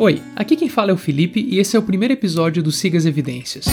Oi, aqui quem fala é o Felipe e esse é o primeiro episódio do Siga as Evidências.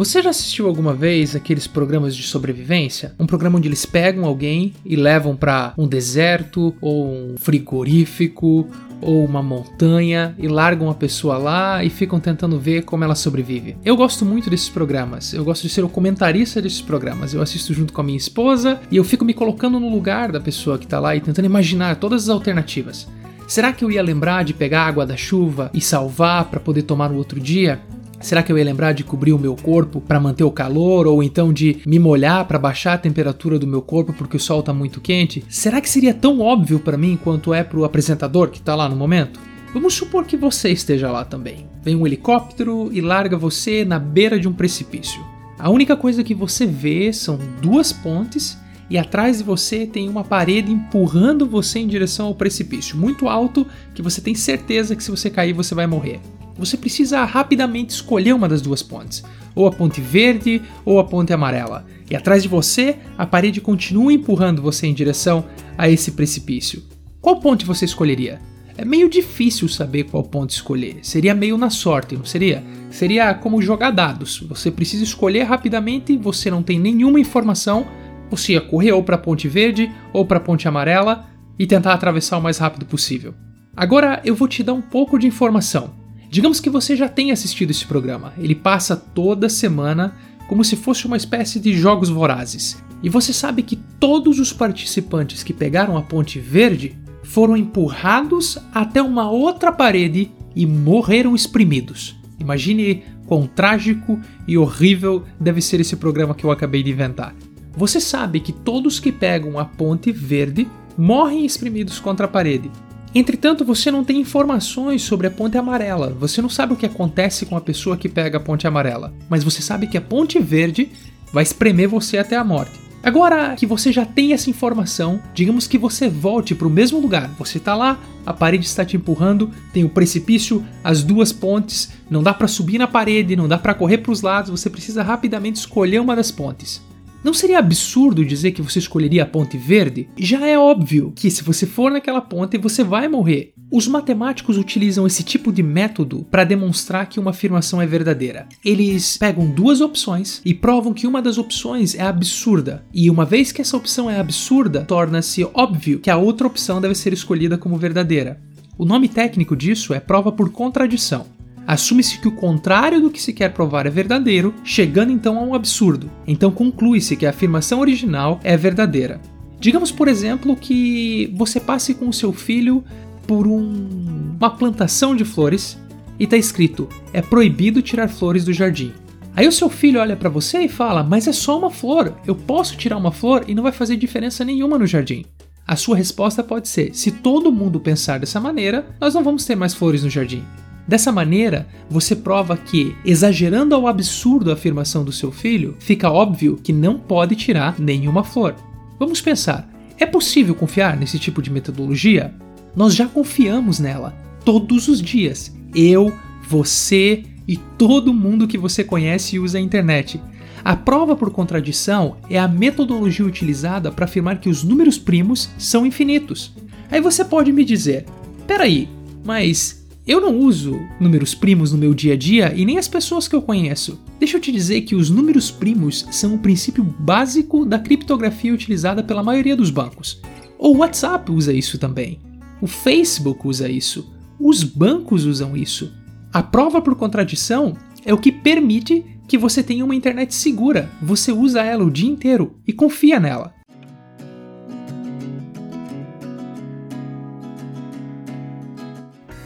Você já assistiu alguma vez aqueles programas de sobrevivência? Um programa onde eles pegam alguém e levam para um deserto ou um frigorífico ou uma montanha e largam a pessoa lá e ficam tentando ver como ela sobrevive. Eu gosto muito desses programas. Eu gosto de ser o comentarista desses programas. Eu assisto junto com a minha esposa e eu fico me colocando no lugar da pessoa que tá lá e tentando imaginar todas as alternativas. Será que eu ia lembrar de pegar água da chuva e salvar para poder tomar no outro dia? Será que eu ia lembrar de cobrir o meu corpo para manter o calor ou então de me molhar para baixar a temperatura do meu corpo porque o sol está muito quente? Será que seria tão óbvio para mim quanto é para o apresentador que está lá no momento? Vamos supor que você esteja lá também. Vem um helicóptero e larga você na beira de um precipício. A única coisa que você vê são duas pontes e atrás de você tem uma parede empurrando você em direção ao precipício, muito alto que você tem certeza que se você cair você vai morrer você precisa rapidamente escolher uma das duas pontes, ou a ponte verde ou a ponte amarela. E atrás de você, a parede continua empurrando você em direção a esse precipício. Qual ponte você escolheria? É meio difícil saber qual ponte escolher. Seria meio na sorte, não seria? Seria como jogar dados. Você precisa escolher rapidamente, você não tem nenhuma informação, você ia correr ou para a ponte verde ou para a ponte amarela e tentar atravessar o mais rápido possível. Agora eu vou te dar um pouco de informação. Digamos que você já tenha assistido esse programa. Ele passa toda semana como se fosse uma espécie de jogos vorazes. E você sabe que todos os participantes que pegaram a ponte verde foram empurrados até uma outra parede e morreram exprimidos. Imagine quão trágico e horrível deve ser esse programa que eu acabei de inventar. Você sabe que todos que pegam a ponte verde morrem exprimidos contra a parede, Entretanto, você não tem informações sobre a ponte amarela. Você não sabe o que acontece com a pessoa que pega a ponte amarela, mas você sabe que a ponte verde vai espremer você até a morte. Agora que você já tem essa informação, digamos que você volte para o mesmo lugar. Você está lá, a parede está te empurrando, tem o precipício, as duas pontes, não dá para subir na parede, não dá para correr para os lados, você precisa rapidamente escolher uma das pontes. Não seria absurdo dizer que você escolheria a ponte verde? Já é óbvio que se você for naquela ponte você vai morrer. Os matemáticos utilizam esse tipo de método para demonstrar que uma afirmação é verdadeira. Eles pegam duas opções e provam que uma das opções é absurda. E uma vez que essa opção é absurda, torna-se óbvio que a outra opção deve ser escolhida como verdadeira. O nome técnico disso é prova por contradição. Assume-se que o contrário do que se quer provar é verdadeiro, chegando então a um absurdo. Então conclui-se que a afirmação original é verdadeira. Digamos, por exemplo, que você passe com o seu filho por um, uma plantação de flores e está escrito: é proibido tirar flores do jardim. Aí o seu filho olha para você e fala: Mas é só uma flor, eu posso tirar uma flor e não vai fazer diferença nenhuma no jardim. A sua resposta pode ser: se todo mundo pensar dessa maneira, nós não vamos ter mais flores no jardim. Dessa maneira, você prova que, exagerando ao absurdo a afirmação do seu filho, fica óbvio que não pode tirar nenhuma flor. Vamos pensar: é possível confiar nesse tipo de metodologia? Nós já confiamos nela todos os dias. Eu, você e todo mundo que você conhece e usa a internet. A prova por contradição é a metodologia utilizada para afirmar que os números primos são infinitos. Aí você pode me dizer: peraí, mas eu não uso números primos no meu dia a dia e nem as pessoas que eu conheço. Deixa eu te dizer que os números primos são o princípio básico da criptografia utilizada pela maioria dos bancos. O WhatsApp usa isso também. O Facebook usa isso. Os bancos usam isso. A prova por contradição é o que permite que você tenha uma internet segura. Você usa ela o dia inteiro e confia nela.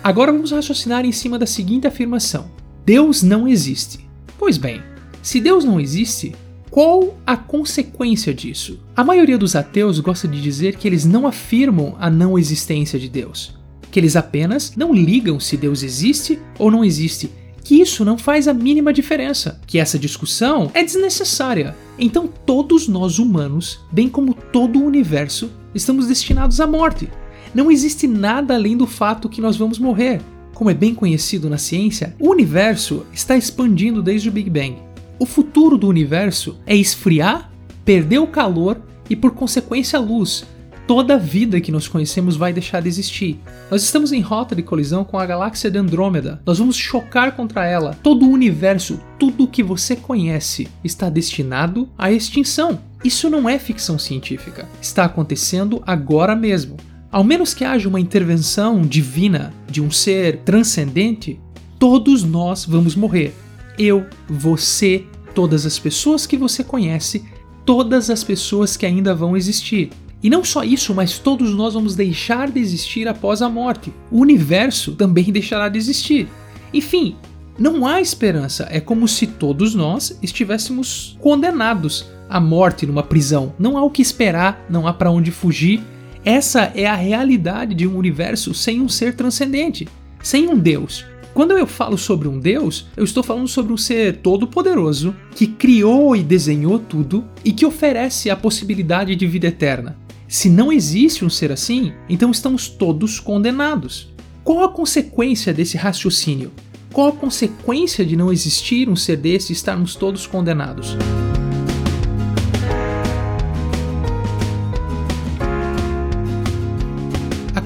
Agora vamos raciocinar em cima da seguinte afirmação: Deus não existe. Pois bem, se Deus não existe, qual a consequência disso? A maioria dos ateus gosta de dizer que eles não afirmam a não existência de Deus, que eles apenas não ligam se Deus existe ou não existe, que isso não faz a mínima diferença, que essa discussão é desnecessária. Então todos nós humanos, bem como todo o universo, estamos destinados à morte. Não existe nada além do fato que nós vamos morrer. Como é bem conhecido na ciência, o universo está expandindo desde o Big Bang. O futuro do universo é esfriar, perder o calor e, por consequência, a luz. toda a vida que nós conhecemos vai deixar de existir. Nós estamos em rota de colisão com a galáxia de Andrômeda. Nós vamos chocar contra ela. Todo o universo, tudo que você conhece, está destinado à extinção. Isso não é ficção científica. Está acontecendo agora mesmo. Ao menos que haja uma intervenção divina de um ser transcendente, todos nós vamos morrer. Eu, você, todas as pessoas que você conhece, todas as pessoas que ainda vão existir. E não só isso, mas todos nós vamos deixar de existir após a morte. O universo também deixará de existir. Enfim, não há esperança. É como se todos nós estivéssemos condenados à morte numa prisão. Não há o que esperar, não há para onde fugir. Essa é a realidade de um universo sem um ser transcendente, sem um Deus. Quando eu falo sobre um Deus, eu estou falando sobre um ser todo-poderoso que criou e desenhou tudo e que oferece a possibilidade de vida eterna. Se não existe um ser assim, então estamos todos condenados. Qual a consequência desse raciocínio? Qual a consequência de não existir um ser desse e estarmos todos condenados?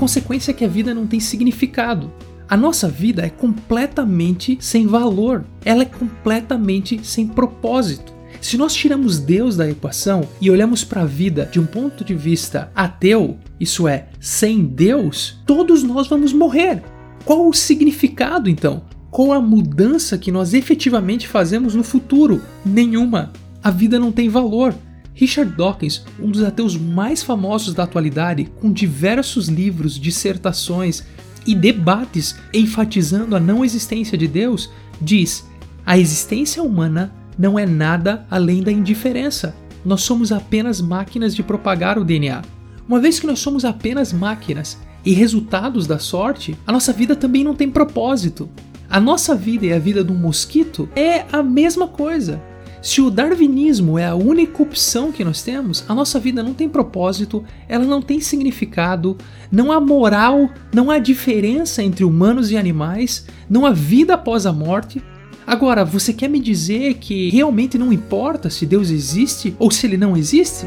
Consequência é que a vida não tem significado. A nossa vida é completamente sem valor, ela é completamente sem propósito. Se nós tiramos Deus da equação e olhamos para a vida de um ponto de vista ateu, isso é, sem Deus, todos nós vamos morrer. Qual o significado então? Qual a mudança que nós efetivamente fazemos no futuro? Nenhuma. A vida não tem valor. Richard Dawkins, um dos ateus mais famosos da atualidade, com diversos livros, dissertações, e debates enfatizando a não existência de Deus, diz: a existência humana não é nada além da indiferença. Nós somos apenas máquinas de propagar o DNA. Uma vez que nós somos apenas máquinas e resultados da sorte, a nossa vida também não tem propósito. A nossa vida e a vida de um mosquito é a mesma coisa. Se o darwinismo é a única opção que nós temos, a nossa vida não tem propósito, ela não tem significado, não há moral, não há diferença entre humanos e animais, não há vida após a morte. Agora, você quer me dizer que realmente não importa se Deus existe ou se ele não existe?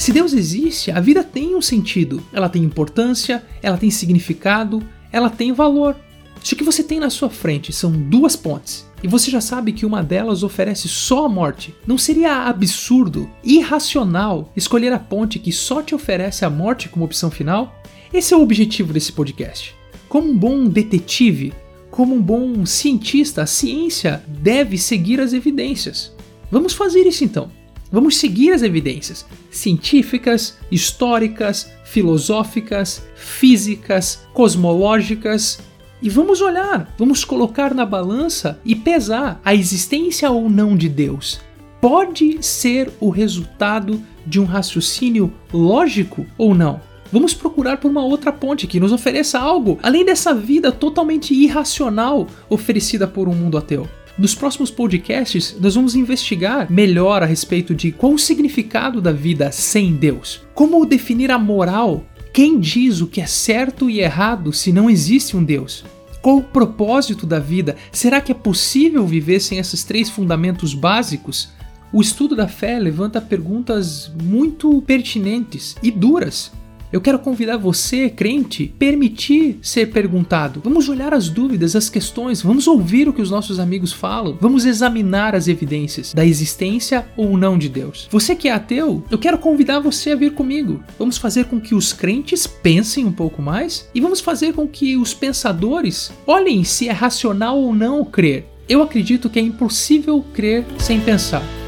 Se Deus existe, a vida tem um sentido, ela tem importância, ela tem significado, ela tem valor. Se o que você tem na sua frente são duas pontes e você já sabe que uma delas oferece só a morte, não seria absurdo, irracional escolher a ponte que só te oferece a morte como opção final? Esse é o objetivo desse podcast. Como um bom detetive, como um bom cientista, a ciência deve seguir as evidências. Vamos fazer isso então. Vamos seguir as evidências científicas, históricas, filosóficas, físicas, cosmológicas e vamos olhar, vamos colocar na balança e pesar a existência ou não de Deus. Pode ser o resultado de um raciocínio lógico ou não? Vamos procurar por uma outra ponte que nos ofereça algo além dessa vida totalmente irracional oferecida por um mundo ateu. Nos próximos podcasts, nós vamos investigar melhor a respeito de qual o significado da vida sem Deus, como definir a moral, quem diz o que é certo e errado se não existe um Deus. Qual o propósito da vida? Será que é possível viver sem esses três fundamentos básicos? O estudo da fé levanta perguntas muito pertinentes e duras. Eu quero convidar você, crente, permitir ser perguntado. Vamos olhar as dúvidas, as questões, vamos ouvir o que os nossos amigos falam, vamos examinar as evidências da existência ou não de Deus. Você que é ateu, eu quero convidar você a vir comigo. Vamos fazer com que os crentes pensem um pouco mais e vamos fazer com que os pensadores olhem se é racional ou não crer. Eu acredito que é impossível crer sem pensar.